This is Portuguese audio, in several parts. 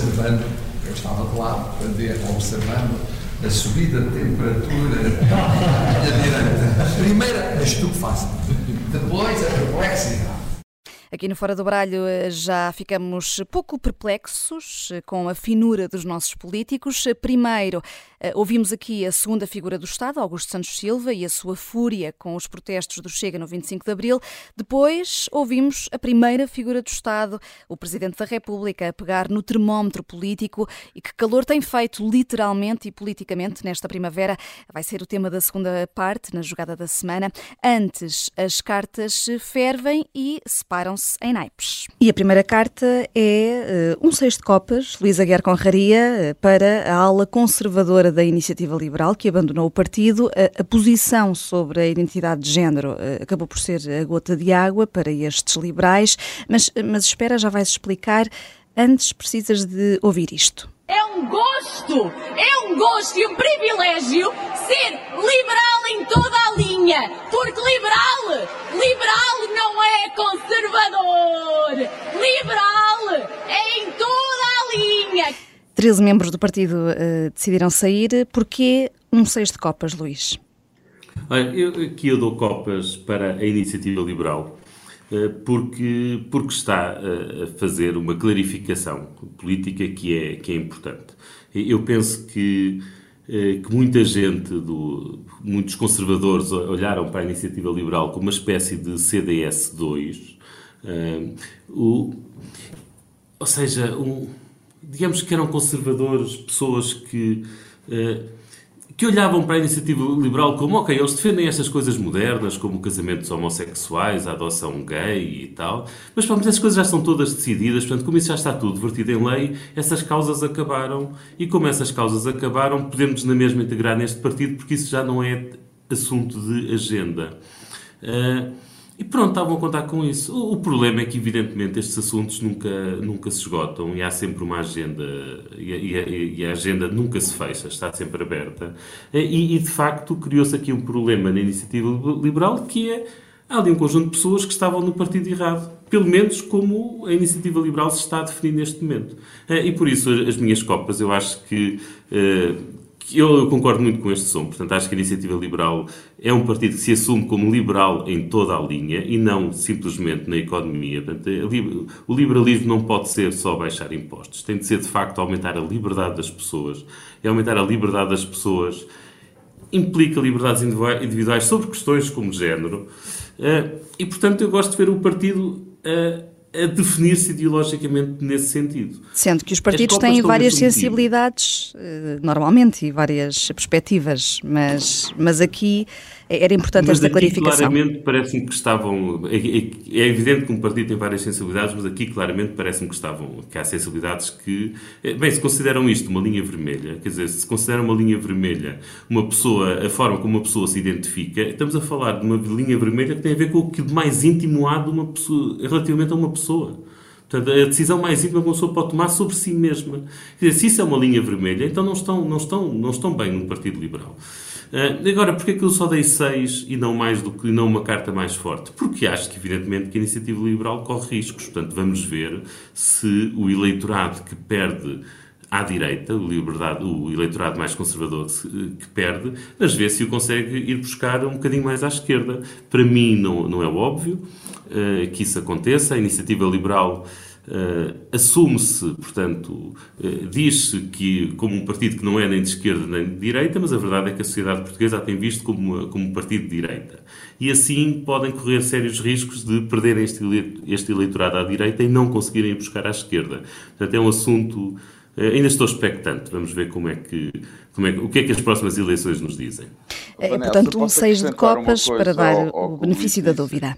observando, eu estava de lado, observando a subida de temperatura à direita. Primeiro a estupefação, depois a perplexidade. Aqui no Fora do Bralho eh, já ficamos pouco perplexos eh, com a finura dos nossos políticos. Primeiro, eh, ouvimos aqui a segunda figura do Estado, Augusto Santos Silva, e a sua fúria com os protestos do Chega no 25 de Abril. Depois, ouvimos a primeira figura do Estado, o Presidente da República, a pegar no termómetro político e que calor tem feito literalmente e politicamente nesta primavera. Vai ser o tema da segunda parte, na jogada da semana. Antes, as cartas fervem e separam-se se em naipes. E a primeira carta é uh, um seis de copas, Luísa Guerra Conraria, uh, para a ala conservadora da Iniciativa Liberal, que abandonou o partido. Uh, a posição sobre a identidade de género acabou por ser a gota de água para estes liberais, mas, mas espera, já vais explicar. Antes precisas de ouvir isto. É um gosto, é um gosto e um privilégio ser liberal em toda a linha, porque liberal, liberal não é conservador, liberal é em toda a linha. 13 membros do partido uh, decidiram sair. Porquê um seis de copas, Luís? Olha, eu, aqui eu dou copas para a iniciativa liberal eh, porque, porque está a fazer uma clarificação política que é, que é importante. Eu penso que, que muita gente, do, muitos conservadores olharam para a iniciativa liberal como uma espécie de CDS2, uh, o, ou seja, um, digamos que eram conservadores, pessoas que uh, que olhavam para a iniciativa liberal como, ok, eles defendem estas coisas modernas, como casamentos homossexuais, a adoção gay e tal, mas pronto, essas coisas já estão todas decididas, portanto, como isso já está tudo vertido em lei, essas causas acabaram, e como essas causas acabaram, podemos na mesma integrar neste partido, porque isso já não é assunto de agenda. Uh, e pronto, estavam a contar com isso. O, problema é que, evidentemente, estes assuntos nunca, nunca se esgotam e há sempre uma agenda, e a, e a agenda nunca se fecha, está sempre aberta. E, e de facto, criou-se aqui um problema na iniciativa liberal que é há ali um conjunto de pessoas que estavam no partido errado. Pelo menos como a iniciativa liberal se está a definir neste momento. E por isso, as minhas copas, eu acho que eh, eu concordo muito com este som. Portanto, acho que a Iniciativa Liberal é um partido que se assume como liberal em toda a linha e não simplesmente na economia. Portanto, o liberalismo não pode ser só baixar impostos. Tem de ser, de facto, aumentar a liberdade das pessoas. E aumentar a liberdade das pessoas implica liberdades individuais sobre questões como género. Eh, e, portanto, eu gosto de ver o partido eh, a definir-se ideologicamente nesse sentido. Sendo que os partidos têm várias sensibilidades, eh, normalmente, e várias perspectivas, mas, mas aqui era importante mas esta clarificação. claramente parece-me que estavam... É, é, é, evidente que um partido tem várias sensibilidades, mas aqui claramente parece-me que estavam... que há sensibilidades que... Eh, bem, se consideram isto uma linha vermelha, quer dizer, se consideram uma linha vermelha uma pessoa, a forma como uma pessoa se identifica, estamos a falar de uma linha vermelha que tem a ver com o que de mais íntimo há de uma pessoa, relativamente a uma pessoa. Portanto, a decisão mais íntima que uma pessoa pode tomar sobre si mesma. Quer dizer, se isso é uma linha vermelha, então não estão, não estão, não estão bem no Partido Liberal. Uh, agora, porquê que eu só dei seis e não mais do que não uma carta mais forte? Porque acho que, evidentemente, que a iniciativa liberal corre riscos. Portanto, vamos ver se o eleitorado que perde à direita, o, liberdade, o eleitorado mais conservador que, que perde, mas ver se o consegue ir buscar um bocadinho mais à esquerda. Para mim, não, não é óbvio uh, que isso aconteça. A iniciativa liberal Uh, assume-se, portanto, uh, diz-se que como um partido que não é nem de esquerda nem de direita, mas a verdade é que a sociedade portuguesa a tem visto como, como um partido de direita. E assim podem correr sérios riscos de perderem este, este eleitorado à direita e não conseguirem ir buscar à esquerda. Portanto, é um assunto. Uh, ainda estou expectante. Vamos ver como é que, como é, o que é que as próximas eleições nos dizem. É, portanto, um seis de copas para dar ao, ao o benefício da dúvida.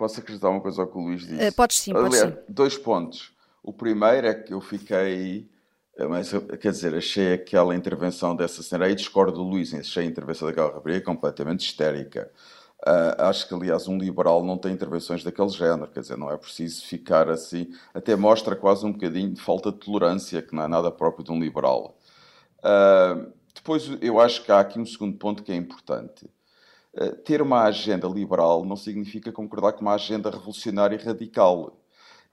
Posso acrescentar uma coisa ao que o Luís disse? Uh, podes sim, podes Aliás, sim. Dois pontos. O primeiro é que eu fiquei. Eh, mas, quer dizer, achei aquela intervenção dessa senhora, aí discordo do Luís, achei a intervenção daquela rapariga completamente histérica. Uh, acho que, aliás, um liberal não tem intervenções daquele género, quer dizer, não é preciso ficar assim. Até mostra quase um bocadinho de falta de tolerância, que não é nada próprio de um liberal. Uh, depois, eu acho que há aqui um segundo ponto que é importante. Eh, ter uma agenda liberal não significa concordar com uma agenda revolucionária radical.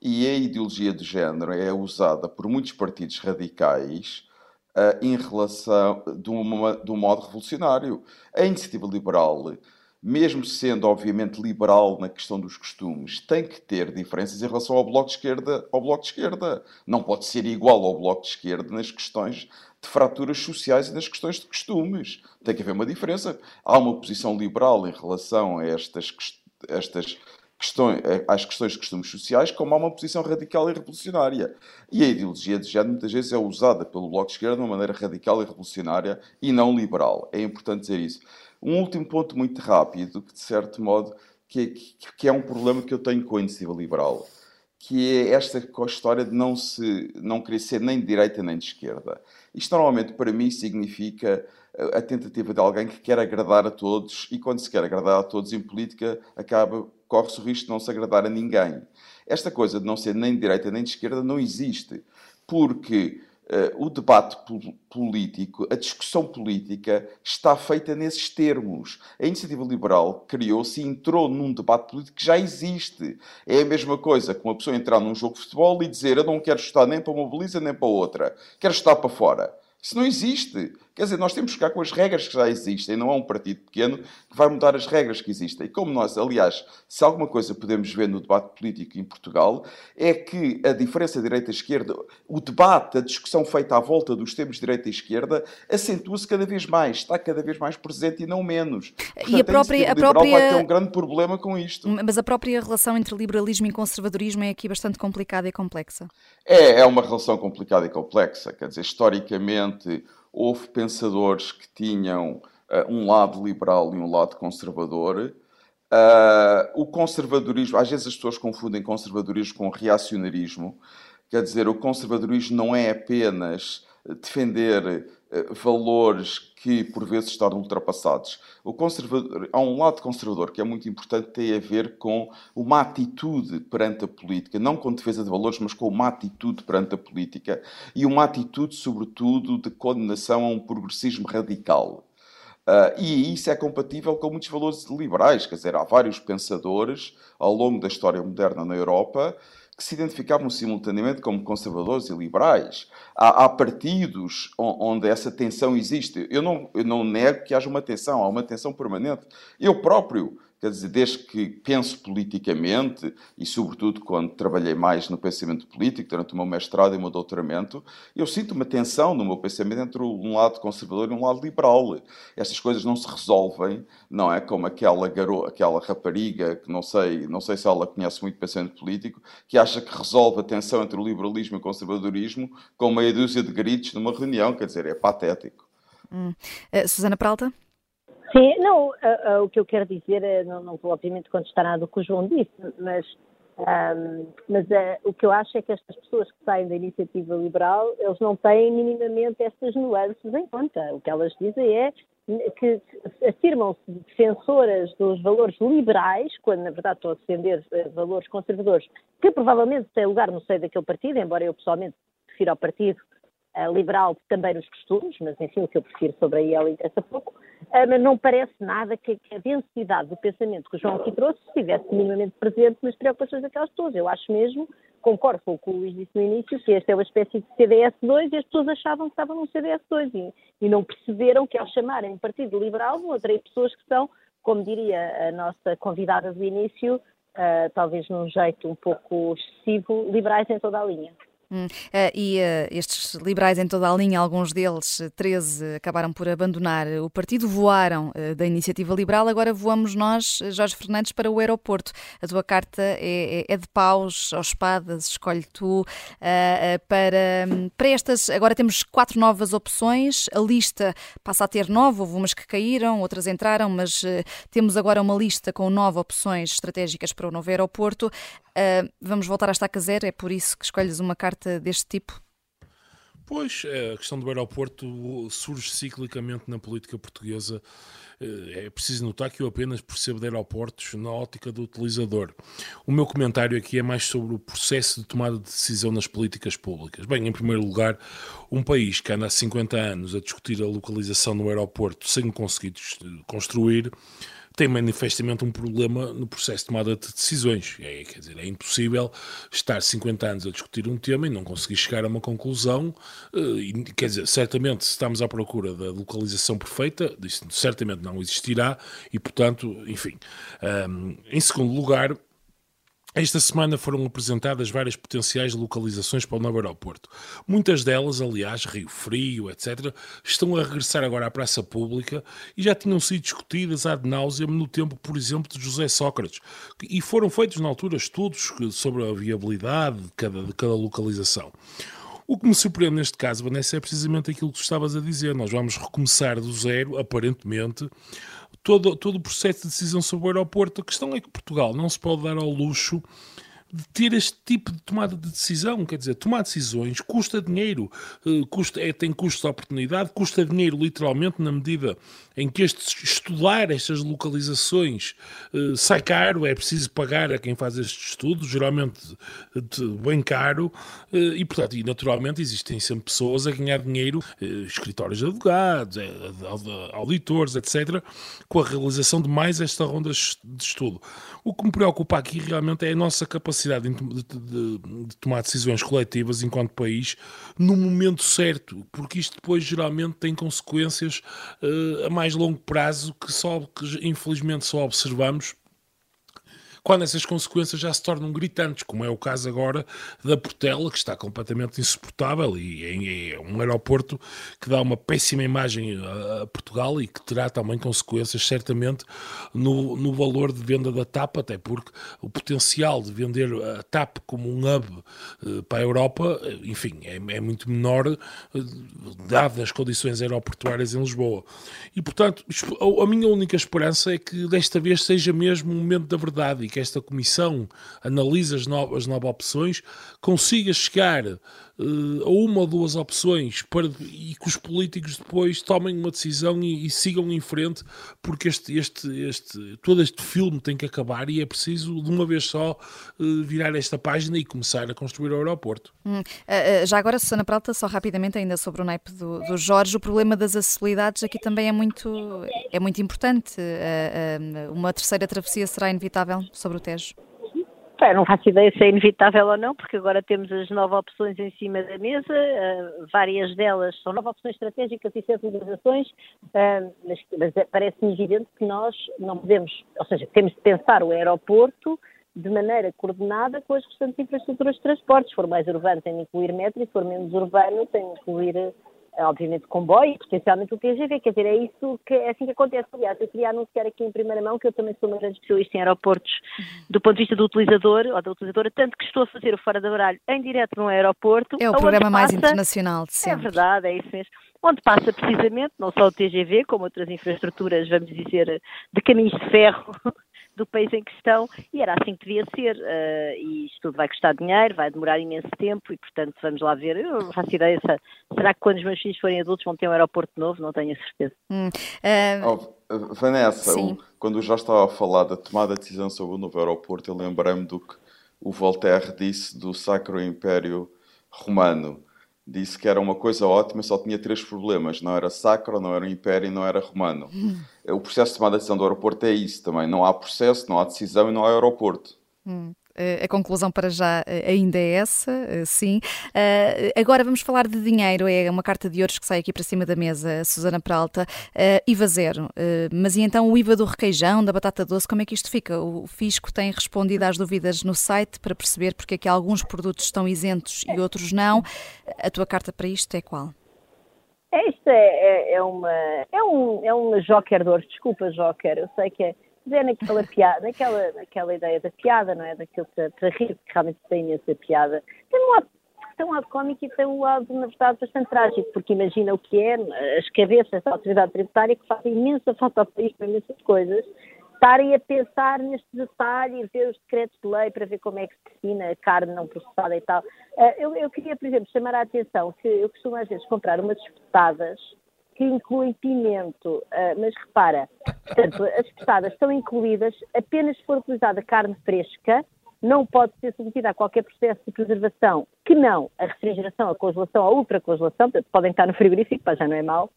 E a ideologia de género é usada por muitos partidos radicais uh, em relação de, uma, de um modo revolucionário. A iniciativa liberal, mesmo sendo obviamente liberal na questão dos costumes, tem que ter diferenças em relação ao bloco de esquerda, ao bloco de esquerda. Não pode ser igual ao bloco de esquerda nas questões de fraturas sociais e nas questões de costumes. Tem que haver uma diferença. Há uma posição liberal em relação a estas, estas questões, às questões de costumes sociais, como há uma posição radical e revolucionária. E a ideologia de género muitas vezes é usada pelo Bloco de Esquerda de uma maneira radical e revolucionária e não liberal. É importante dizer isso. Um último ponto muito rápido, que de certo modo que é, que é um problema que eu tenho com a iniciativa liberal, que é esta história de não, se, não querer ser nem de direita nem de esquerda. Isto normalmente para mim significa a tentativa de alguém que quer agradar a todos e quando se quer agradar a todos em política acaba corre-se o risco de não se agradar a ninguém. Esta coisa de não ser nem de direita nem de esquerda não existe, porque o debate político, a discussão política está feita nesses termos. A iniciativa liberal criou-se e entrou num debate político que já existe. É a mesma coisa que uma pessoa entrar num jogo de futebol e dizer eu não quero estar nem para uma baliza nem para outra, quero estar para fora. Isso não existe. Quer dizer, nós temos que ficar com as regras que já existem, não é um partido pequeno que vai mudar as regras que existem. E como nós, aliás, se alguma coisa podemos ver no debate político em Portugal, é que a diferença direita-esquerda, o debate, a discussão feita à volta dos termos direita e esquerda, acentua-se cada vez mais, está cada vez mais presente e não menos. Portanto, e a própria. A própria... vai ter um grande problema com isto. Mas a própria relação entre liberalismo e conservadorismo é aqui bastante complicada e complexa. É, é uma relação complicada e complexa. Quer dizer, historicamente houve pensadores que tinham uh, um lado liberal e um lado conservador. Uh, o conservadorismo, às vezes as pessoas confundem conservadorismo com reacionarismo. Quer dizer, o conservadorismo não é apenas defender valores que por vezes estão ultrapassados. Há um lado conservador que é muito importante, tem a ver com uma atitude perante a política, não com defesa de valores, mas com uma atitude perante a política e uma atitude, sobretudo, de condenação a um progressismo radical. Uh, e isso é compatível com muitos valores liberais, quer dizer, há vários pensadores ao longo da história moderna na Europa que se identificavam simultaneamente como conservadores e liberais. Há, há partidos onde essa tensão existe. Eu não, eu não nego que haja uma tensão, há uma tensão permanente. Eu próprio Quer dizer, desde que penso politicamente, e sobretudo quando trabalhei mais no pensamento político, durante o meu mestrado e o meu doutoramento, eu sinto uma tensão no meu pensamento entre um lado conservador e um lado liberal. Estas coisas não se resolvem, não é? Como aquela garota, aquela rapariga, que não sei, não sei se ela conhece muito pensamento político, que acha que resolve a tensão entre o liberalismo e o conservadorismo com meia dúzia de gritos numa reunião. Quer dizer, é patético. Hum. Uh, Susana Pralta? Sim, não, uh, uh, o que eu quero dizer é, não, não vou obviamente contestar nada do que o João disse, mas, um, mas uh, o que eu acho é que estas pessoas que saem da iniciativa liberal, eles não têm minimamente estas nuances em conta. O que elas dizem é que afirmam-se defensoras dos valores liberais, quando na verdade estão a defender valores conservadores, que provavelmente têm lugar no seio daquele partido, embora eu pessoalmente prefira ao partido liberal também nos costumes, mas enfim, o que eu prefiro sobre a IEL interessa pouco, uh, mas não parece nada que, que, a densidade do pensamento que o João aqui trouxe estivesse minimamente presente nas preocupações daquelas pessoas. Eu acho mesmo, concordo com o que o Luís disse no início, que esta é uma espécie de CDS2 e as pessoas achavam que estavam num CDS2 e, e não perceberam que ao chamarem um Partido Liberal vão atrair pessoas que são, como diria a nossa convidada do início, uh, talvez num jeito um pouco excessivo, liberais em toda a linha. Hum, uh, e uh, estes liberais em toda a linha, alguns deles, 13, acabaram por abandonar o partido, voaram uh, da iniciativa liberal. Agora voamos nós, Jorge Fernandes, para o aeroporto. A tua carta é, é, é de paus ou espadas, escolhe tu. para, para estas, agora temos quatro novas opções. A lista passa a ter nove, houve umas que caíram, outras entraram, mas temos agora uma lista com nove opções estratégicas para o novo aeroporto. vamos voltar à estaca zero, é por isso que escolhes uma carta carta deste tipo? Pois, é, a questão do aeroporto surge ciclicamente na política portuguesa. Eh, é preciso notar que eu apenas percebo de aeroportos na ótica do utilizador. O meu comentário aqui é mais sobre o processo de tomada de decisão nas políticas públicas. Bem, em primeiro lugar, um país que anda há 50 anos a discutir a localização do aeroporto sem conseguir construir tem manifestamente um problema no processo de tomada de decisões. É, quer dizer, é impossível estar 50 anos a discutir um tema e não conseguir chegar a uma conclusão. Eh, e, quer dizer, certamente, se estamos à procura da localização perfeita, isso certamente não existirá e, portanto, enfim. Um, em segundo lugar, esta semana foram apresentadas várias potenciais localizações para o novo aeroporto. Muitas delas, aliás, Rio Frio, etc., estão a regressar agora à praça pública e já tinham sido discutidas ad nauseam no tempo, por exemplo, de José Sócrates. E foram feitos na altura estudos sobre a viabilidade de cada, de cada localização. O que me surpreende neste caso, Vanessa, é precisamente aquilo que tu estavas a dizer. Nós vamos recomeçar do zero, aparentemente, todo, todo o processo de decisão sobre o aeroporto. A questão é que Portugal não se pode dar ao luxo de ter este tipo de tomada de decisão. Quer dizer, tomar decisões custa dinheiro, uh, custa, é, tem custo de oportunidade, custa dinheiro literalmente na medida em que este, estudar estas localizações uh, sai caro, é preciso pagar a quem faz estes estudos, geralmente bem caro, uh, e portanto, e naturalmente existem sempre pessoas a ganhar dinheiro, escritórios de advogados, auditores, etc., com a realização de mais esta ronda de estudo. O que me preocupa aqui realmente é a nossa capacidade de, de, de, de tomar decisões coletivas enquanto país no momento certo, porque isto depois geralmente tem consequências uh, a mais longo prazo que só que infelizmente só observamos quando essas consequências já se tornam gritantes, como é o caso agora da Portela, que está completamente insuportável e é um aeroporto que dá uma péssima imagem a Portugal e que terá também consequências, certamente, no, no valor de venda da TAP, até porque o potencial de vender a TAP como um hub eh, para a Europa, eh, enfim, é, é muito menor, eh, dadas as condições aeroportuárias em Lisboa. E, portanto, a minha única esperança é que desta vez seja mesmo um momento da verdade e que esta comissão analise as novas, novas opções, consiga chegar uh, a uma ou duas opções para, e que os políticos depois tomem uma decisão e, e sigam em frente, porque este, este, este, todo este filme tem que acabar e é preciso, de uma vez só, uh, virar esta página e começar a construir o aeroporto. Hum. Uh, já agora, Susana Pralta, só rapidamente ainda sobre o naipe do, do Jorge, o problema das acessibilidades aqui também é muito, é muito importante. uma terceira travessia será inevitável sobre o Tejo? Bem, não faço ideia se é inevitável ou não, porque agora temos as nove opções em cima da mesa, uh, várias delas são nove opções estratégicas e sete uh, mas, mas é, parece-me evidente que nós não podemos, ou seja, temos de pensar o aeroporto de maneira coordenada com as restantes infraestruturas de transportes. Se for mais urbano, tem de incluir metro, e se for menos urbano, tem de incluir obviamente comboio e potencialmente o TGV, quer dizer, é isso que é assim que acontece. Aliás, eu queria anunciar aqui em primeira mão que eu também sou uma grande especialista em aeroportos do ponto de vista do utilizador ou da utilizadora, tanto que estou a fazer o Fora da Baralho em direto num aeroporto. É o programa mais internacional de sempre. É verdade, é isso mesmo. Onde passa precisamente não só o TGV, como outras infraestruturas, vamos dizer, de caminhos de ferro do país em questão e era assim que devia ser. Uh, e isto tudo vai custar dinheiro, vai demorar imenso tempo e, portanto, vamos lá ver. Eu não faço ideia. Será que quando os meus filhos forem adultos vão ter um aeroporto novo? Não tenho a certeza. Hum, uh... oh, Vanessa, o, quando já estava a falar da tomada de decisão sobre o novo aeroporto, eu lembrei-me do que o Voltaire disse do Sacro Império Romano disse que era uma coisa ótima, só tinha três problemas: não era sacro, não era império e não era romano. Hum. O processo de tomada de decisão do aeroporto é isso também: não há processo, não há decisão e não há aeroporto. Hum. Eh, a conclusão para já eh, ainda é essa, eh, sim. Agora vamos falar de dinheiro, é uma carta de ouros que sai aqui para cima da mesa, Susana Peralta, IVA zero. Mas e então o IVA do requeijão, da batata doce, como é que isto fica? O Fisco tem respondido às dúvidas no site para perceber porque é que alguns produtos estão isentos e outros não. A tua carta para isto é qual? Isto é, é, é uma, é, um, é uma joker de ouros, desculpa joker, eu sei que é é naquela piada, naquela, naquela ideia da piada, não é? Daquilo para, rir, que realmente tem imensa piada. Tem um lado, tem um lado cómico e tem um lado, na verdade, bastante trágico, porque imagina o que é as cabeças da autoridade tributária que fazem imensa falta ao país para imensas coisas, estarem a pensar neste detalhe e ver os decretos de lei para ver como é que se define a carne não processada e tal. Eh, eu, eu queria, por exemplo, chamar a atenção que eu costumo às vezes comprar umas espetadas que incluem pimento, uh, mas repara, portanto, as pesadas estão incluídas apenas se for utilizada carne fresca, não pode ser submetida a qualquer processo de preservação que não a refrigeração, a congelação, a ultracongelação, podem estar no frigorífico, para já não é mau,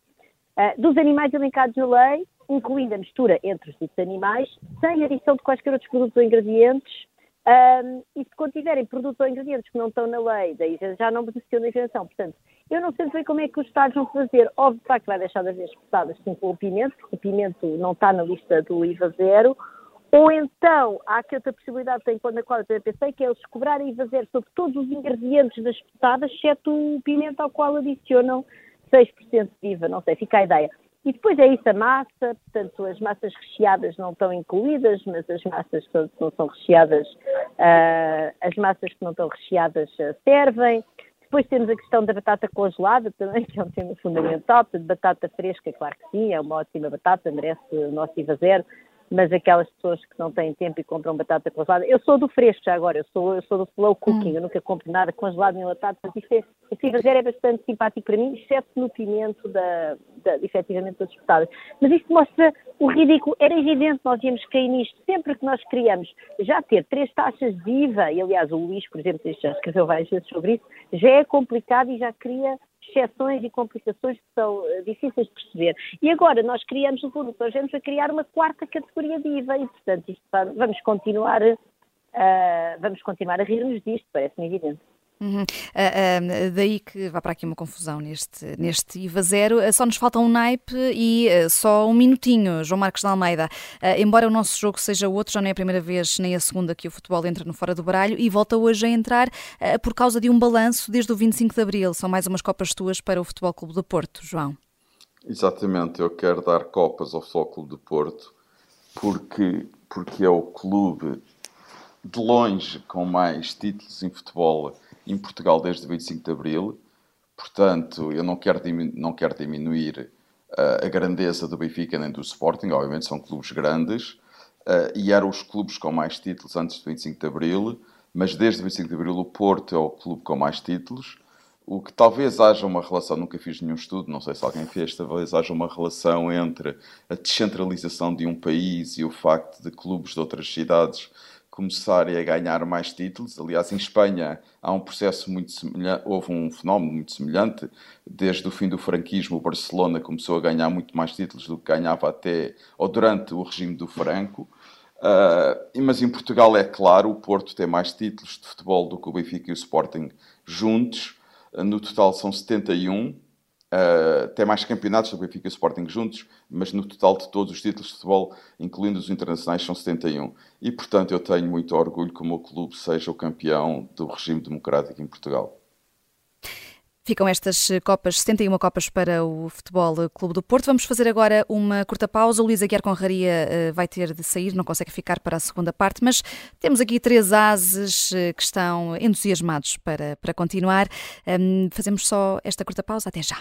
uh, dos animais elencados na lei, incluindo a mistura entre os ditos animais, sem adição de quaisquer outros produtos ou ingredientes, um, e se contiverem produtos ou ingredientes que não estão na lei, daí já não beneficiam da isenção. Portanto, eu não sei bem como é que os Estados vão fazer. Óbvio que vai deixar de haver espetadas assim com o pimento, porque o pimento não está na lista do IVA zero. Ou então, há aqui outra possibilidade tem, na qual eu pensei, que é eles cobrarem IVA zero sobre todos os ingredientes das espetadas, exceto o pimento ao qual adicionam 6% de IVA. Não sei, fica a ideia. E depois é isso a massa, portanto as massas recheadas não estão incluídas, mas as massas que não são recheadas, uh, as massas que não estão recheadas uh, servem. Depois temos a questão da batata congelada também, que é um tema fundamental, portanto batata fresca, claro que sim, é uma ótima batata, merece o nosso IVA zero, mas aquelas pessoas que não têm tempo e compram batata congelada. Eu sou do fresco já agora, eu sou, eu sou do slow cooking, hum. eu nunca compro nada congelado nem enlatado, portanto isto é, esse fazer é bastante simpático para mim, exceto no pimento da, da, efetivamente das espetadas. Mas isto mostra o ridículo, era evidente nós íamos cair nisto, sempre que nós queríamos já ter três taxas de IVA, e aliás o Luís, por exemplo, já escreveu várias vezes sobre isso, já é complicado e já cria exceções e complicações que são uh, difíceis de perceber. E agora nós criamos, no fundo, vamos a criar uma quarta categoria de IVA e, portanto, isto, vamos continuar, uh, vamos continuar a rir-nos disto, parece-me evidente. Uhum. Uh, uh, daí que vá para aqui uma confusão neste, neste IVA zero. Uh, só nos falta um naipe e só um minutinho, João Marcos de Almeida. embora o nosso jogo seja outro, já não é a primeira vez nem a segunda que o futebol entra no fora do baralho e volta hoje a entrar por causa de um balanço desde o 25 de abril. São mais umas Copas tuas para o Futebol Clube do Porto, João. Exatamente, eu quero dar Copas ao Futebol Clube do Porto porque, porque é o clube de longe com mais títulos em futebol em Portugal desde 25 de Abril. Portanto, eu não quero, não quero diminuir uh, a grandeza do Benfica nem do Sporting, obviamente são clubes grandes, uh, e eram os clubes com mais títulos antes de 25 de Abril, mas desde 25 de Abril o Porto é o clube com mais títulos. O que talvez haja uma relação, nunca fiz nenhum estudo, não sei se alguém fez, talvez haja uma relação entre a descentralização de um país e o facto de clubes de outras cidades começarem a ganhar mais títulos. Aliás, em Espanha há um processo muito semelhante, houve um fenómeno muito semelhante. Desde o fim do franquismo, o Barcelona começou a ganhar muito mais títulos do que ganhava até ou durante o regime do Franco. Uh, mas em Portugal é claro, o Porto tem mais títulos de futebol do que o Benfica e o Sporting juntos. Uh, no total são 71. Uh, mais campeonatos do Benfica e o Sporting juntos, mas no total de todos os títulos de futebol, incluindo os internacionais, são 71. E, portanto, eu tenho muito orgulho que o meu clube seja o campeão do regime democrático em Portugal. Ficam estas copas, 71 copas para o Futebol Clube do Porto. Vamos fazer agora uma curta pausa. O Luís Aguiar Conraria uh, vai ter de sair, não consegue ficar para a segunda parte, mas temos aqui três ases uh, que estão entusiasmados para, para continuar. Fazemos só esta curta pausa. Até já.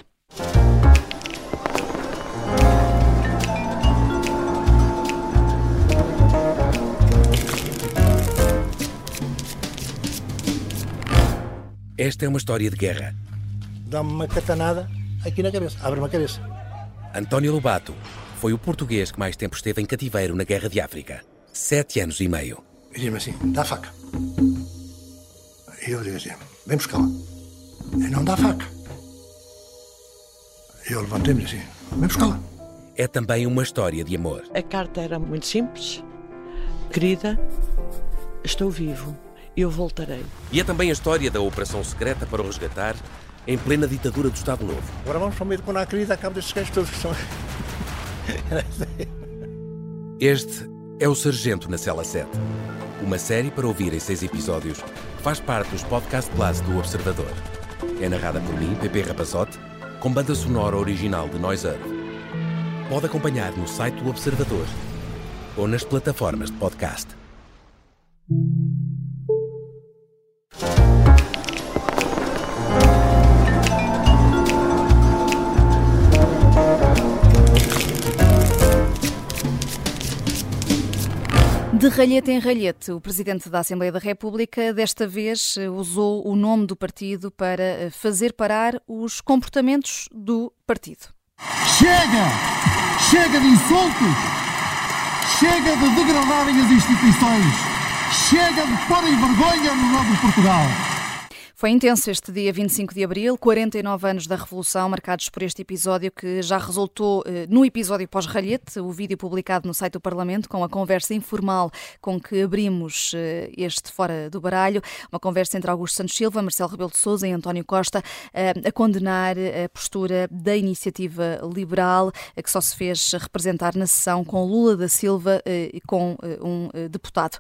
Esta é uma história de guerra. Dá-me uma catanada aqui na cabeça, abre-me a cabeça. António Lobato foi o português que mais tempo esteve em cativeiro na Guerra de África. Sete anos e meio. E diz-me assim: dá faca. E eu digo assim: vem buscá-la. E não dá faca. Eu levantei-me assim, vem buscá-la. É também uma história de amor. A carta era muito simples. Querida, estou vivo. Eu voltarei. E é também a história da operação secreta para o resgatar em plena ditadura do Estado Novo. Agora vamos para o meio de quando há querida, acabo destes gajos todos que são. este é o Sargento na Cela 7. Uma série para ouvir em seis episódios faz parte dos Podcast Plus do Observador. É narrada por mim, Pepe Rapazote, com banda sonora original de Noise Earth. Pode acompanhar no site do Observador ou nas plataformas de podcast. Ralhete em ralhete, o Presidente da Assembleia da República desta vez eh, usou o nome do partido para eh, fazer parar os comportamentos do partido. Chega! Chega de insultos! Chega de degradarem as instituições! Chega de porem vergonha no nome de Portugal! Foi intenso este dia 25 de abril, 49 anos da Revolução, marcados por este episódio que já resultou eh, no episódio pós-ralhete, o vídeo publicado no site do Parlamento, com a conversa informal com que abrimos eh, este Fora do Baralho. Uma conversa entre Augusto Santos Silva, Marcelo Rebelo de Souza e António Costa eh, a condenar a postura da iniciativa liberal, que só se fez representar na sessão com Lula da Silva e com um deputado.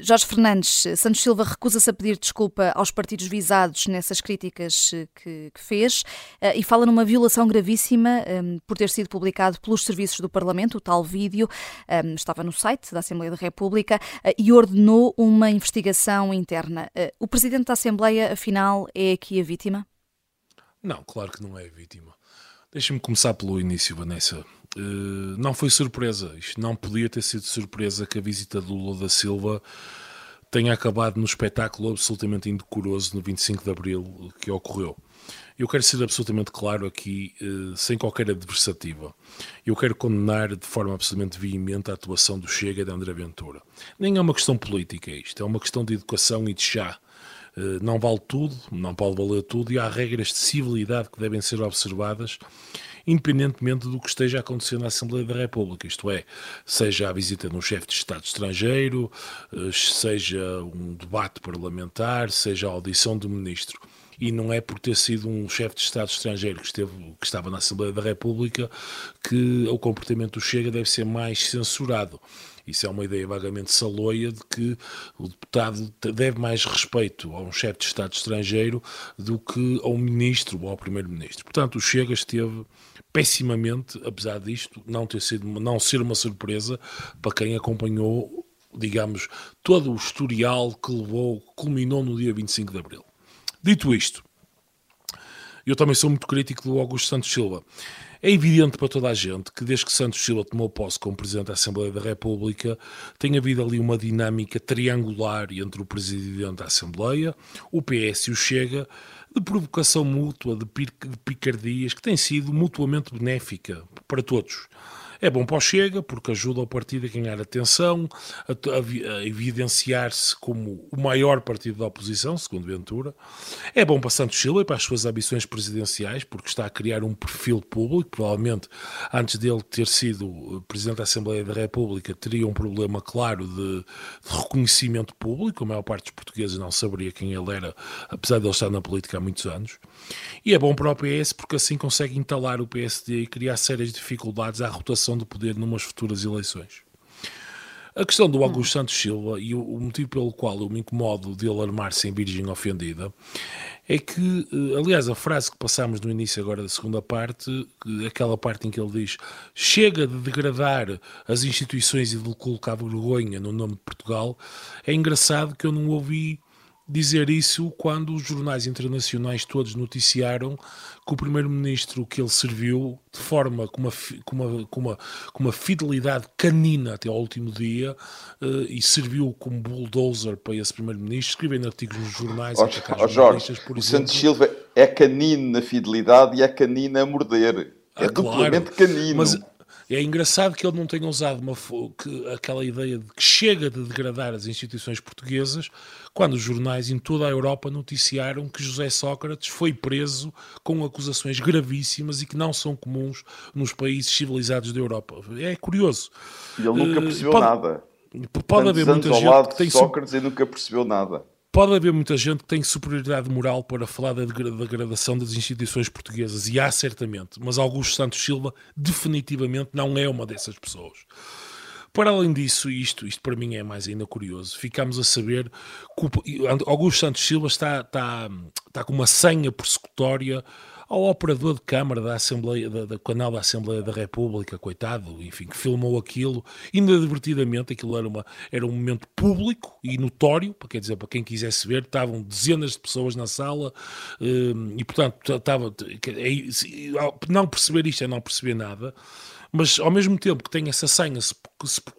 Jorge Fernandes, Santos Silva recusa-se a pedir desculpa aos partidos visados nessas críticas eh, que, que fez eh, e fala numa violação gravíssima um, por ter sido publicado pelos serviços do Parlamento, o tal vídeo, um, estava no site da Assembleia da República uh, e ordenou uma investigação interna. O Presidente da Assembleia, afinal, é aqui a vítima? Não, claro que não é a vítima. Deixa-me começar pelo início, Vanessa. Uh, não foi surpresa. Isto não podia ter sido surpresa que a visita do Lula da Silva tenha acabado no espetáculo absolutamente indecoroso no 25 de Abril que ocorreu. Eu quero ser absolutamente claro aqui, eh, sem qualquer adversativa. Eu quero condenar de forma absolutamente veemente a atuação do Chega e de André Ventura. Nem é uma questão política isto, é uma questão de educação e de chá. Eh, não vale tudo, não pode valer tudo e há regras de civilidade que devem ser observadas independentemente do que esteja acontecendo na Assembleia da República, isto é, seja a visita de um chefe de Estado estrangeiro, eh, seja um debate parlamentar, seja a audição do ministro e não é por ter sido um chefe de Estado estrangeiro que, esteve, que estava na Assembleia da República que o comportamento do Chega deve ser mais censurado. Isso é uma ideia vagamente saloia de que o deputado deve mais respeito a um chefe de Estado estrangeiro do que a um ministro ou ao primeiro-ministro. Portanto, o Chega esteve pessimamente, apesar disto não ter sido não ser uma surpresa para quem acompanhou, digamos, todo o historial que levou, culminou no dia 25 de abril. Dito isto, eu também sou muito crítico do Augusto Santos Silva. É evidente para toda a gente que desde que Santos Silva tomou posse como Presidente da Assembleia da República, tem havido ali uma dinâmica triangular entre o Presidente da Assembleia, o PS e o Chega, de provocação mútua, de picardias, que tem sido mutuamente benéfica para todos. É bom para o Chega, porque ajuda o partido a ganhar atenção, a, a, a evidenciar-se como o maior partido da oposição, segundo Ventura. É bom para Santos Silva e para as suas ambições presidenciais, porque está a criar um perfil público. Provavelmente, antes dele ter sido Presidente da Assembleia da República, teria um problema claro de, de reconhecimento público. A maior parte dos portugueses não saberia quem ele era, apesar de ele estar na política há muitos anos. E é bom para o PS, porque assim consegue entalar o PSD e criar sérias dificuldades à rotação do poder numas futuras eleições. A questão do Augusto Santos Silva e o motivo pelo qual eu me incomodo de alarmar-se em Virgem Ofendida é que, eh, aliás, a frase que passámos no início agora da segunda parte, aquela parte em que ele diz chega de degradar as instituições e de colocar vergonha no nome de Portugal, é engraçado que eu não ouvi dizer isso quando os jornais internacionais todos noticiaram que o primeiro-ministro que ele serviu, de forma com uma, com uma, com uma, com uma fidelidade canina até ao último dia, uh, e serviu como bulldozer para esse primeiro-ministro, escrevendo artigos nos jornais. Oh, oh Jorge, por exemplo. Santos Silva é canino na fidelidade e é canino a morder. É ah, duplamente claro, canino. Mas, é engraçado que ele não tenha usado uma, que, aquela ideia de que chega de degradar as instituições portuguesas, quando os jornais em toda a Europa noticiaram que José Sócrates foi preso com acusações gravíssimas e que não são comuns nos países civilizados da Europa. É curioso. E ele nunca eh, percebeu uh, pode, nada. Pode haver muita gente que tem Sócrates e nunca percebeu nada. Pode haver muita gente que tem superioridade moral para falar da degradação das instituições portuguesas, e há certamente, mas Augusto Santos Silva definitivamente não é uma dessas pessoas. Para além disso, isto, isto para mim é mais ainda curioso, ficamos a saber que Augusto Santos Silva está, está, está com uma senha persecutória ao operador de câmara da Assembleia, da, do canal da Assembleia da República, coitado, enfim, que filmou aquilo inadvertidamente, aquilo era, uma, era um momento público e notório, quer dizer, para quem quisesse ver, estavam dezenas de pessoas na sala hum, e, portanto, estava, é, não perceber isto é não perceber nada, mas ao mesmo tempo que tem essa senha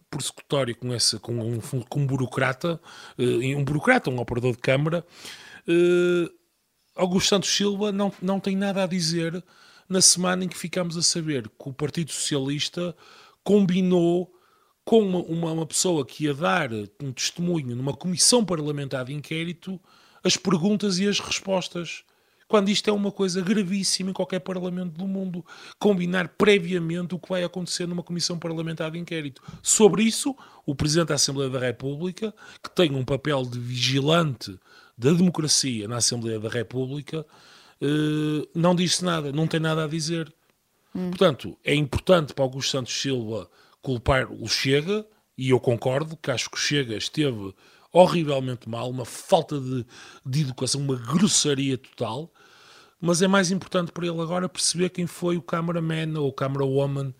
persecutória com, essa, com, um, com um burocrata, eh, um burocrata, um operador de câmara, eh, Augusto Santos Silva não, não tem nada a dizer na semana em que ficamos a saber que o Partido Socialista combinou com uma, uma, uma pessoa que ia dar um testemunho numa comissão parlamentar de inquérito as perguntas e as respostas. Quando isto é uma coisa gravíssima em qualquer parlamento do mundo, combinar previamente o que vai acontecer numa comissão parlamentar de inquérito. Sobre isso, o Presidente da Assembleia da República, que tem um papel de vigilante da democracia na Assembleia da República, eh, não disse nada, não tem nada a dizer. Hum. Portanto, é importante para Augusto Santos Silva culpar o Chega, e eu concordo que acho que o Chega esteve horrivelmente mal, uma falta de, de educação, uma grossaria total, mas é mais importante para ele agora perceber quem foi o cameraman ou o camerawoman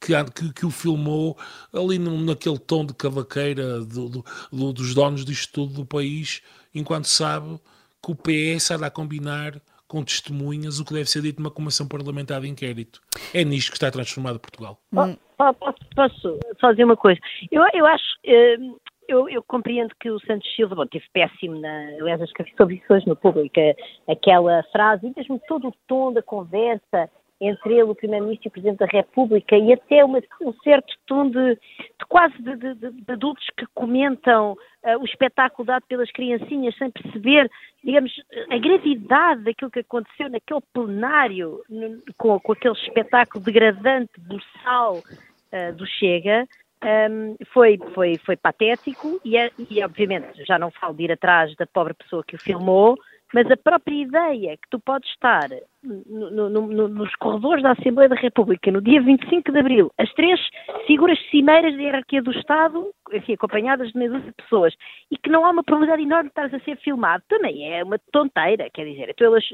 que, que, que o filmou ali num, naquele tom de cavaqueira do, do, do, dos donos disto tudo do país, enquanto sabe que o PS anda a combinar com testemunhas o que deve ser dito numa comissão parlamentar de inquérito. É nisto que está transformado Portugal. Hum. Posso, posso fazer uma coisa? Eu, eu acho, hum, eu, eu, compreendo que o Santos Silva, bom, teve péssimo, na, aliás, escrevi sobre isso hoje no público, aquela frase, e mesmo todo o tom da conversa entre ele, o Primeiro-Ministro e o Presidente da República, e até uma, um certo tom de, de quase de, de, de, adultos que comentam uh, o espetáculo dado pelas criancinhas sem perceber, digamos, a gravidade daquilo que aconteceu naquele plenário, no, com, com aquele espetáculo degradante, buçal uh, do Chega, um, foi, foi, foi patético e, é, e, obviamente, já não falo de ir atrás da pobre pessoa que o filmou, mas a própria ideia que tu podes estar no, no, no, nos corredores da Assembleia da República no dia 25 de Abril, as três figuras cimeiras da hierarquia do Estado, enfim, acompanhadas de meia dúzia de pessoas, e que não há uma probabilidade enorme de estares a ser filmado, também é uma tonteira, quer dizer, então elas,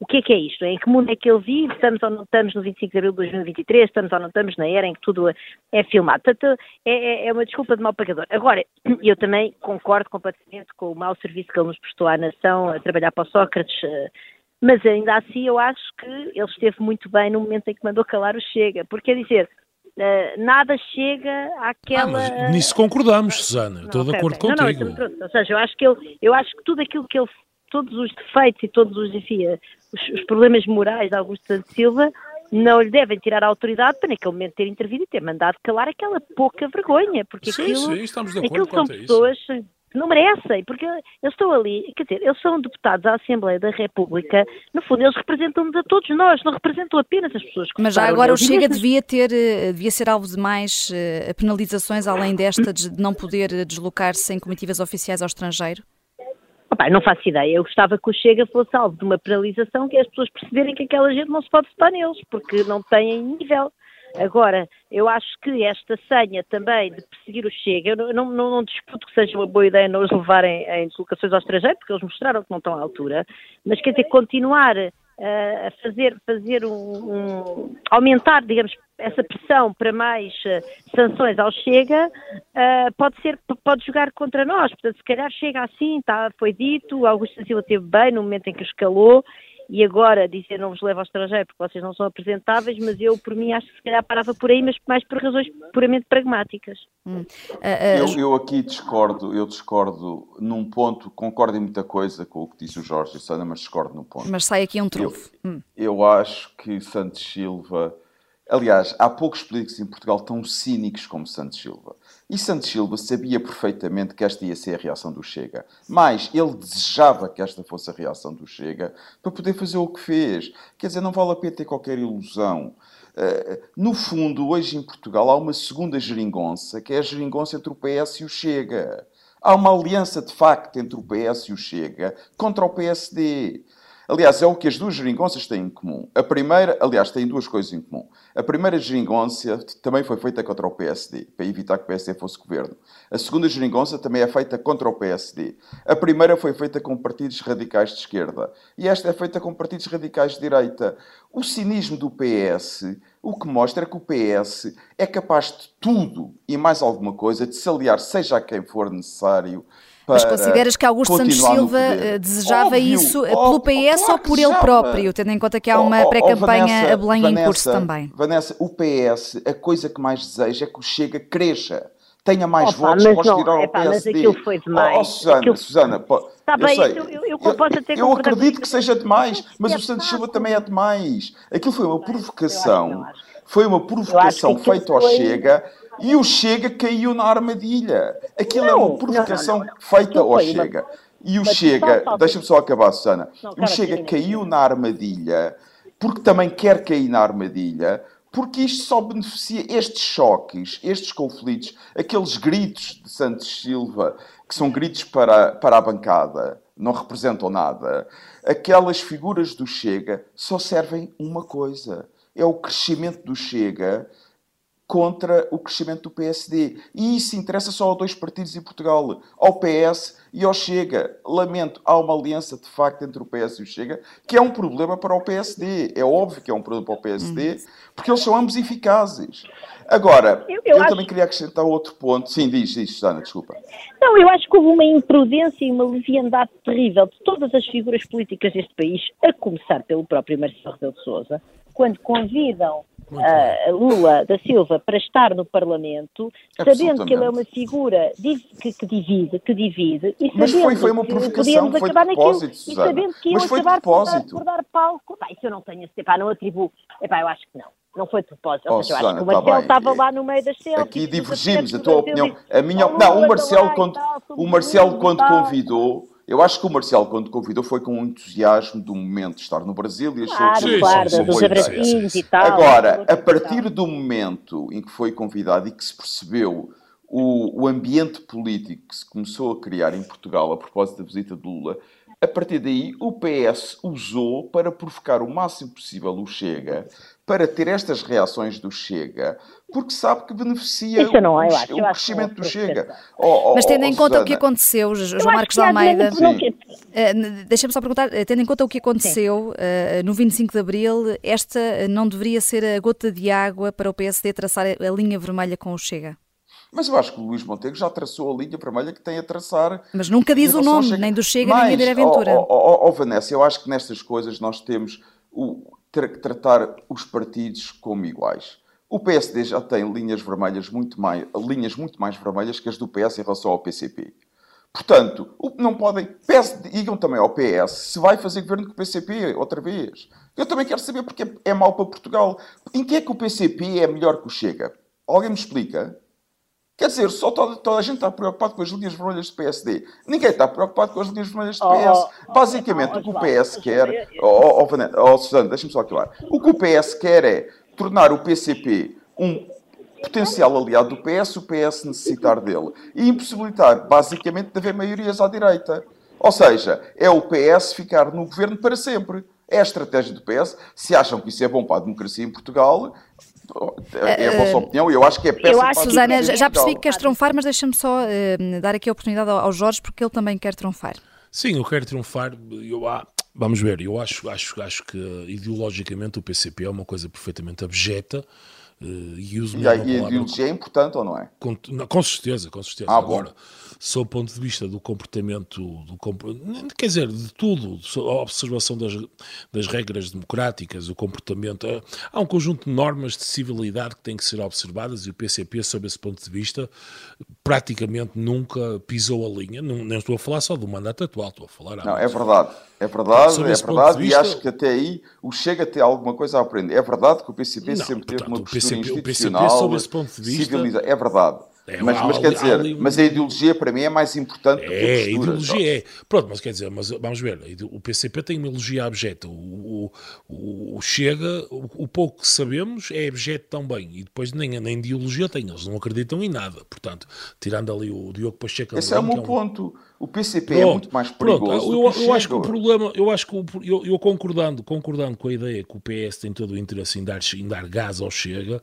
o que é que é isto? Em que mundo é que ele vive? Estamos ou não estamos no 25 de Abril de 2023? Estamos ou não estamos na era em que tudo é filmado? Portanto, é, é, é uma desculpa de mau pagador. Agora, eu também concordo completamente com o mau serviço que ele nos prestou à nação a trabalhar para o Sócrates, eh, mas ainda assim eu acho que ele esteve muito bem no momento em que mandou calar o Chega, porque é dizer, uh, nada chega àquela. Ah, nisso concordamos, Susana, estou de acordo okay. contigo. Não, não, ou seja, eu acho que ele, eu acho que tudo aquilo que ele, todos os defeitos e todos os, enfim, eh, os, os problemas morais de Augusto Santos Silva não lhe devem tirar a autoridade para naquele momento ter intervido e ter mandado calar aquela pouca vergonha, porque sim, aquilo, sim, estamos de acordo aquilo são pessoas. Isso não merecem, porque eles estão ali, quer dizer, eles são deputados à Assembleia da República, no fundo eles representam-nos a todos nós, não representam apenas as pessoas que Mas já agora o Chega devia ter, eh, devia ser alvo de mais uh, penalizações, além desta de não poder deslocar-se em comitivas oficiais ao estrangeiro? Opa, não faço ideia, eu gostava que o Chega fosse alvo de uma penalização que as pessoas perceberem que aquela gente não se pode votar neles, porque não têm nível. Agora, eu acho que esta senha também de perseguir o Chega, eu não, não, não disputo que seja uma boa ideia não os levarem em deslocações ao estrangeiro, porque eles mostraram que não estão à altura, mas quer dizer, continuar uh, a fazer, fazer um, um, aumentar, digamos, essa pressão para mais uh, sanções ao Chega, uh, pode ser, pode jogar contra nós, portanto, se calhar chega assim, tá, foi dito, Augusto Silva teve bem no momento em que escalou, e agora dizer não vos levo ao estrangeiro porque vocês não são apresentáveis, mas eu, por mim, acho que se calhar parava por aí, mas mais por razões puramente pragmáticas. Hum. Uh, uh... Eu, eu, aqui discordo, eu discordo num ponto, concordo em muita coisa com o que disse o Jorge e Sana, mas discordo num ponto. Mas sai aqui um trunfo. Eu, hum. eu acho que Santos Silva. Aliás, há poucos políticos em Portugal tão cínicos como Santos Silva. E Santos Silva sabia perfeitamente que esta ia ser a reação do Chega. Mas ele desejava que esta fosse a reação do Chega para poder fazer o que fez. Quer dizer, não vale a pena ter qualquer ilusão. Uh, no fundo, hoje em Portugal há uma segunda geringonça, que é a geringonça entre o PS e o Chega. Há uma aliança de facto entre o PS e o Chega contra o PSD. Aliás, é o que as duas geringonças têm em comum. A primeira, aliás, têm duas coisas em comum. A primeira geringonça também foi feita contra o PSD, para evitar que o PSD fosse governo. A segunda geringonça também é feita contra o PSD. A primeira foi feita com partidos radicais de esquerda. E esta é feita com partidos radicais de direita. O cinismo do PS, o que mostra é que o PS é capaz de tudo e mais alguma coisa, de se aliar, seja a quem for necessário, mas consideras que Augusto Santos Silva eh, desejava óbvio, isso óbvio, pelo PS claro ou por ele próprio, tendo em conta que há uma pré-campanha a Belém Vanessa, em curso também? Vanessa, o PS, a coisa que mais deseja é que o Chega cresça tenha mais Opa, votos para tirar ao PSD. Mas aquilo foi demais. Oh, Susana, aquilo... Susana, Está bem, eu, eu, eu, eu, até eu acredito que seja demais, mas o Santos Silva também é demais. Aquilo foi uma provocação, foi uma provocação feita ao Chega e o Chega caiu na armadilha. Aquilo não, é uma provocação não, não, feita ao Chega. E o Chega, deixa-me só acabar, Susana. O Chega caiu na armadilha porque também quer cair na armadilha, porque isto só beneficia estes choques, estes conflitos, aqueles gritos de Santos Silva, que são gritos para, para a bancada, não representam nada. Aquelas figuras do Chega só servem uma coisa: é o crescimento do Chega contra o crescimento do PSD. E isso interessa só a dois partidos em Portugal, ao PS e ao Chega. Lamento, há uma aliança de facto entre o PS e o Chega, que é um problema para o PSD. É óbvio que é um problema para o PSD, porque eles são ambos eficazes. Agora, eu, eu, eu acho... também queria acrescentar outro ponto. Sim, diz, diz, Susana, desculpa. Não, eu acho que houve uma imprudência e uma leviandade terrível de todas as figuras políticas deste país, a começar pelo próprio Marcelo Rebelo de Sousa, quando convidam uh, Lula da Silva para estar no Parlamento, sabendo que ele é uma figura que, que divide, que divide, e Mas foi, foi uma provocação, foi de propósito, naquilo, e sabendo que iam acabar por dar, por dar palco. Pá, isso eu não tenho, epá, não atribuo, epá, eu acho que não. Não foi de propósito. Oh, seja, eu acho que o tá Marcelo tá estava lá no meio das selfies. Aqui divergimos, a tua opinião. A minha, não, o Marcelo, quando, o Marcelo, quando convidou, eu acho que o Marcelo, quando convidou, foi com um entusiasmo do momento de estar no Brasil e achou claro, que claro, sim, dos abracinhos e tal. Agora, a partir do momento em que foi convidado e que se percebeu o, o ambiente político que se começou a criar em Portugal a propósito da visita de Lula, a partir daí, o PS usou para provocar o máximo possível o Chega, para ter estas reações do Chega, porque sabe que beneficia Isso não, eu acho, o, crescimento do Chega. Oh, oh, Mas tendo oh, em conta Susana. o que aconteceu, João Marcos de Almeida, uh, deixa-me só perguntar, eh, tendo em conta o que aconteceu uh, no 25 de Abril, esta não deveria ser a gota de água para o PSD traçar a linha vermelha com o Chega? Mas eu acho que o Luís Montego já traçou a linha vermelha que tem a traçar. Mas nunca diz o nome, nem do Chega, Mas, nem da Aventura. Ó oh, oh, oh, Vanessa, eu acho que nestas coisas nós temos o, ter que tratar os partidos como iguais. O PSD já tem linhas vermelhas muito mais, linhas muito mais vermelhas que as do PS em relação ao PCP. Portanto, não podem. PS, digam também ao PS se vai fazer governo com o PCP outra vez. Eu também quero saber porque é mau para Portugal. Em que é que o PCP é melhor que o Chega? Alguém me explica? Quer dizer, só toda, toda, a gente está preocupado com as linhas vermelhas do PSD. Ninguém está preocupado com as linhas vermelhas do PS. Oh, Basicamente, oh, oh, o que o PS quer. Oh, oh, oh, Susana, deixa-me só claro. O que o PS quer é tornar o PCP um potencial aliado do PS, o PS necessitar dele. E impossibilitar, basicamente, de haver maiorias à direita. Ou seja, é o PS ficar no governo para sempre. É a estratégia do PS. Se acham que isso é bom para a democracia em Portugal, é a vossa opinião e eu acho que é péssimo. Eu acho, Susana, já percebi que queres trunfar, mas deixa-me só uh, dar aqui a oportunidade ao Jorge, porque ele também quer trunfar. Sim, eu quero triunfar. Eu, ah, vamos ver, eu acho, acho, acho que ideologicamente o PCP é uma coisa perfeitamente abjeta. Uh, e, uso e a, ideologia é importante ou não é? Com, não, com certeza, com certeza. Ah, Agora, bom sob o ponto de vista do comportamento, do, quer dizer, de tudo, a observação das, das regras democráticas, o comportamento. Eh, há um conjunto de normas de civilidade que têm que ser observadas e o PCP, sob esse ponto de vista, praticamente nunca pisou a linha. Não, nem estou a falar só do mandato atual, estou a falar. Não, é verdade. É verdade, é verdade, vista... e acho que até aí o Chega a ter alguma coisa a aprender. É verdade que o PCP não, sempre portanto, teve uma postura PCP, institucional, o PCP, sob esse ponto de vista, é verdade. É, mas, mas quer dizer, mas a ideologia para mim é mais importante é, que a postura. a ideologia é. Pronto, mas quer dizer, mas vamos ver, o PCP tem uma ideologia abjeta, o, o, o Chega, o, o, pouco que sabemos é abjeto também, e depois nem, nem ideologia tem, eles não acreditam em nada, portanto, tirando ali o Diogo Pacheco... Esse é o meu é um... ponto, o PCP pronto, é muito mais perigoso pronto, eu, eu acho que o problema, eu acho que, o, eu, eu, concordando, concordando com a ideia que o PS tem todo o interesse em dar, em dar gás ao Chega,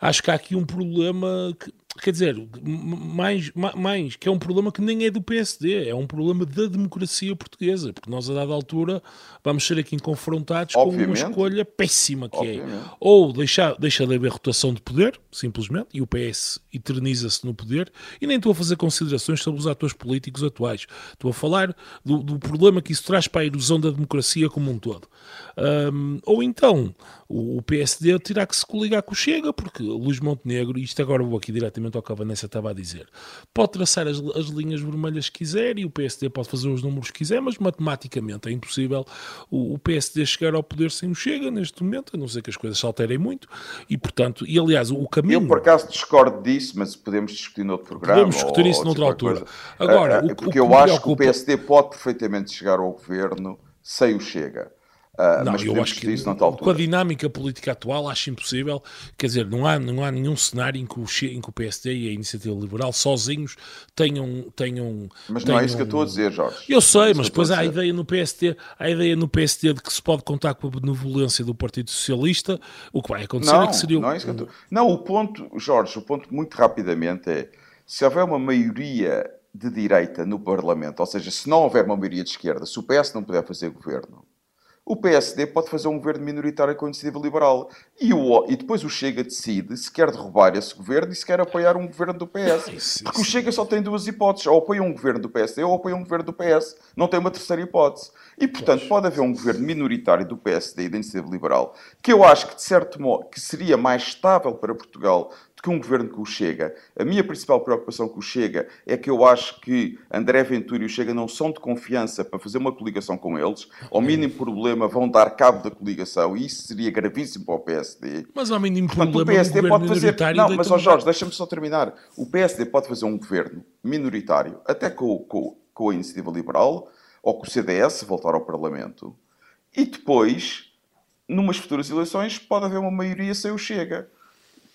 acho que há aqui um problema que quer dizer, mais, mais, que é um problema que nem é do PSD, é um problema da democracia portuguesa, porque nós a dada altura vamos ser aqui confrontados Obviamente. com uma escolha péssima que é. Obviamente. é ou deixar, deixa de haver rotação de poder, simplesmente, e o PS eterniza-se no poder, e nem estou a fazer considerações sobre os atores políticos atuais, estou a falar do, do problema que isso traz para a erosão da democracia como um todo. Um, ou então o, o PSD terá que se coligar com o Chega, porque Luís Montenegro, e isto agora vou aqui diretamente exatamente ao que a Vanessa estava a dizer. Pode traçar as, as linhas vermelhas que quiser e o PSD pode fazer os números que quiser, mas matematicamente é impossível o, o PSD chegar ao poder sem o Chega neste momento, a não ser que as coisas se alterem muito. E, portanto, e aliás, o caminho. Eu, por acaso, discordo disso, mas podemos discutir noutro programa. Podemos discutir ou, isso ou noutra altura. Coisa. Agora, uh, o, porque o eu acho que o PSD pode perfeitamente chegar ao governo sem o Chega. Uh, não, mas eu acho que isso com a dinâmica política atual acho impossível. Quer dizer, não há, não há nenhum cenário em que, o, em que o PSD e a Iniciativa Liberal sozinhos tenham. tenham mas tenham... não é isso que eu estou a dizer, Jorge. Eu sei, é mas depois há a ideia no PSD, a ideia no PSD de que se pode contar com a benevolência do Partido Socialista. O que vai acontecer não, é que seria. Não, é isso que eu estou... não, o ponto, Jorge, o ponto muito rapidamente é se houver uma maioria de direita no Parlamento, ou seja, se não houver uma maioria de esquerda, se o PS não puder fazer governo o PSD pode fazer um governo minoritário com a iniciativa liberal. E, o, e depois o Chega decide se quer derrubar esse governo e se quer apoiar um governo do PS. Porque o Chega só tem duas hipóteses. Ou apoia um governo do PSD ou apoia um governo do PS. Não tem uma terceira hipótese. E, portanto, pode haver um governo minoritário do PSD e da iniciativa liberal, que eu acho que, de certo modo, que seria mais estável para Portugal que um governo que o Chega. A minha principal preocupação com o Chega é que eu acho que André Ventura e o Chega não são de confiança para fazer uma coligação com eles. Ao mínimo problema vão dar cabo da coligação e isso seria gravíssimo para o PSD. Mas ao mínimo Portanto, problema o PSD pode fazer. Não, mas ó um Jorge, deixa-me só terminar. O PSD pode fazer um governo minoritário, até com, com, com a iniciativa liberal, ou com o CDS, voltar ao Parlamento, e depois, numas futuras eleições, pode haver uma maioria sem o Chega.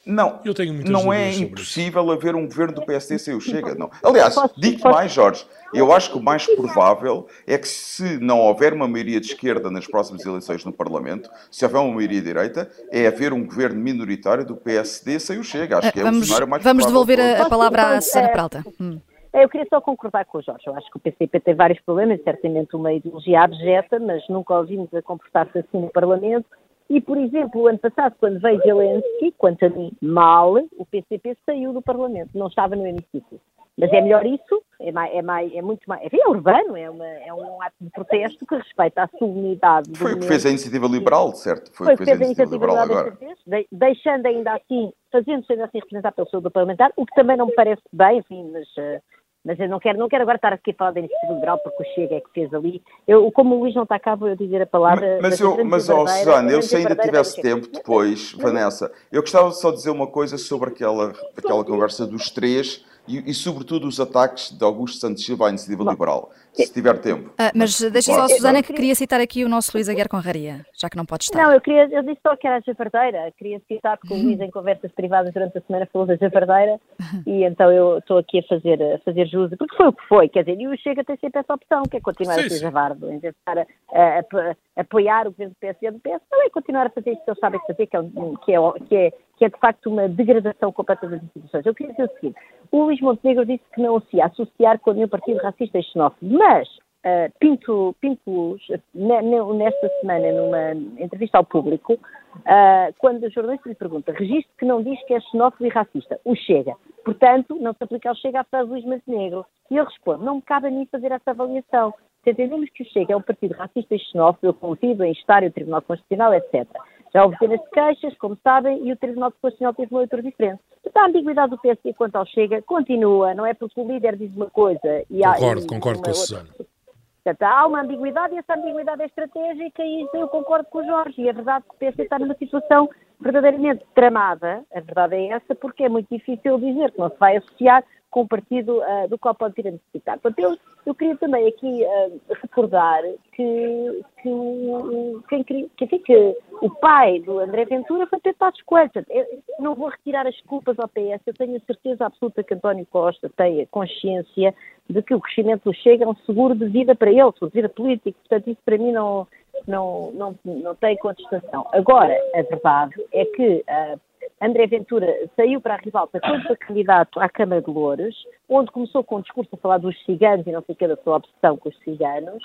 Não, não é impossível haver um governo do PSD sem o Chega. Não. Aliás, digo mais, Jorge, eu acho que o mais provável é que se não houver uma maioria de esquerda nas próximas eleições no Parlamento, se houver uma maioria de direita, é haver um governo minoritário do PSD sem o Chega. Acho que é vamos, o cenário mais Vamos devolver a, a palavra à Susana Pralta. Hum. Eu queria só concordar com o Jorge. Eu acho que o PCP tem vários problemas, certamente uma ideologia abjeta, mas nunca ouvimos a comportar-se assim no Parlamento. E, por exemplo, o ano passado, quando veio Zelensky, quanto a mim, mal, o PCP saiu do Parlamento, não estava no hemiciclo. Mas é melhor isso, é, mais, é, mais, é muito mais. É urbano, é, uma, é um ato de protesto que respeita a solenidade. Foi o que fez a iniciativa liberal, certo? Foi, o que fez a iniciativa liberal, agora. Vez, deixando ainda assim, fazendo-se ainda assim representar pelo seu parlamentar, o que também não me parece bem, enfim, mas. Uh, mas eu não quero, não quero agora estar aqui a falar da iniciativa liberal, porque o Chega é que fez ali. Eu, como o Luís não está cá, vou dizer a palavra. Mas, mas, eu, mas oh, Susana, eu se ainda tivesse tempo depois, Vanessa, eu gostava só de dizer uma coisa sobre aquela, aquela conversa dos três e, e, sobretudo, os ataques de Augusto Santos Silva à iniciativa Bom, liberal, se tiver tempo. Ah, mas deixa só a Susana que queria citar aqui o nosso Luís Aguiar Conraria, já que não pode estar. Não, eu, queria, eu disse só que era a javardeira, queria citar que o Luís em conversas privadas durante a semana falou da javardeira e então eu estou aqui a fazer, a fazer jus, porque foi o que foi, quer dizer, e o Chega tem sempre essa opção, que é continuar sim, a ser javardo, em vez de estar a, a, a, apoiar o governo do PSD e do PS, não é continuar a fazer isso que eles sabem fazer, que é, que é, que é, que é de facto uma degradação completa das instituições. Eu queria dizer o seguinte, o Luís Montenegro disse que não se ia associar com nenhum partido racista e xenófobo, mas uh, Pinto, Pinto Luz, nesta semana, numa entrevista ao público, uh, quando o jornalista lhe pergunta, registro que não diz que é xenófobo e racista, o Chega. Portanto, não se aplica ao Chega à frase Luís Montenegro. E ele responde, não me cabe a mim fazer essa avaliação. Se entendemos que o Chega é um partido racista e xenófobo, conhecido em estário, Tribunal Constitucional, etc., já houve dezenas de queixas, como sabem, e o Tribunal Constitucional teve uma leitura diferente. Então, a ambiguidade do PSD quanto ao Chega continua, não é porque o líder diz uma coisa e há. Concordo, e concordo com a Susana. Portanto, há uma ambiguidade e essa ambiguidade é estratégica e isso eu concordo com o Jorge. E a verdade é que o PSD está numa situação verdadeiramente tramada, a verdade é essa, porque é muito difícil dizer que não se vai associar com o partido uh, do qual pode vir a necessitar. Portanto, eu, eu queria também aqui uh, recordar que, que, o, quem, que, que, o pai do André Ventura foi Pedro Passos Coelho. Não vou retirar as culpas ao PS, eu tenho a certeza absoluta que António Costa tem a consciência de que o crescimento do Chega é um seguro de vida para ele, seguro de vida político. Portanto, isso para mim não, não, não, não tem contestação. Agora, a verdade é que uh, André Ventura saiu para a ribalta quando candidato à Câmara de Louros, onde começou com um discurso a falar dos ciganos e não sei o que da sua obsessão com os ciganos,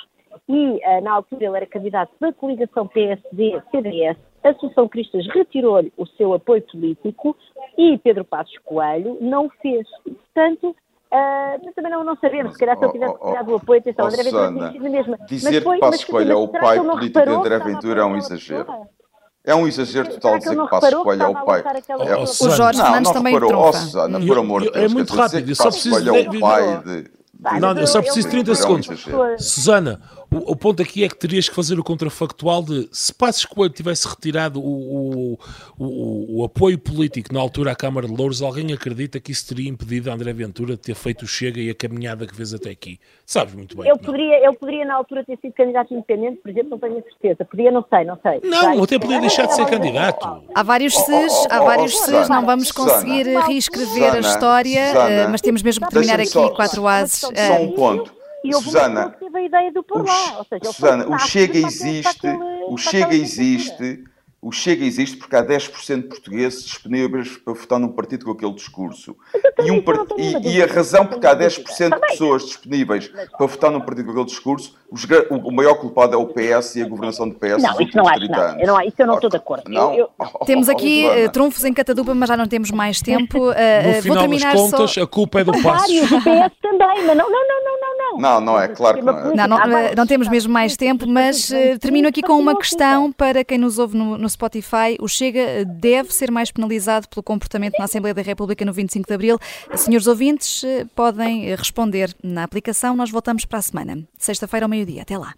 e eh, na altura ele era candidato da coligação PSD-CDS, a Associação Cristas retirou-lhe o seu apoio político e Pedro Passos Coelho não o fez. Portanto, Uh, mas também não, não sabemos, se calhar se ele tivesse retirado oh, o apoio, atenção, oh, André Ventura tinha sido mesmo. Dizer que Passos Coelho é o pai político de André Ventura é um exagero. É um exagero total dizer que Passos Coelho é o pai. É o Jorge não, Fernandes não também reparou, trunfa. oh, Susana, por amor de Deus. É muito rápido, eu só preciso Coelho é o pai de... Não, eu só preciso de 30 segundos. Susana, o, o, ponto aqui é que terias que fazer o contrafactual de se Passos Coelho tivesse retirado o, o, o, o, apoio político na altura à Câmara de Louros, alguém acredita que isso teria impedido a André Ventura de ter feito o Chega e a caminhada que fez até aqui? Sabes muito bem. Eu poderia, eu poderia na altura ter sido candidato independente, por exemplo, não tenho a certeza. Podia, não sei, não sei. Não, até podia deixar de ser candidato. Há vários ses, há vários ses, não vamos conseguir reescrever a história, mas temos mesmo que terminar aqui quatro ases. Só um ponto. E houve Susana, uma que teve a ideia do por lá. Ou seja, Susana, o Chega existe, o Chega existe, o Chega existe porque há 10% de portugueses disponíveis para votar num partido com aquele discurso. E, um part... e, e, a razão porque há 10% de pessoas disponíveis para votar num partido com aquele discurso, o maior culpado é o PS e a governação do PS. Não, isso não acho, não. Eu não, isso eu não estou de acordo. Não? Eu, eu... Temos aqui uh, trunfos em catadupa, mas já não temos mais tempo. Uh, no final vou terminar das contas, só... a culpa é do Passos. Vários, o PS também, mas não, não, não, não, não. Não, não é, claro que não é. Não, não, não temos mesmo mais tempo, mas uh, termino aqui com uma questão para quem nos ouve no, no Spotify. O Chega deve ser mais penalizado pelo comportamento na Assembleia da República no 25 de Abril. Senhores ouvintes, uh, podem responder na aplicação. Nós voltamos para a semana, sexta-feira ao meio-dia. Até lá.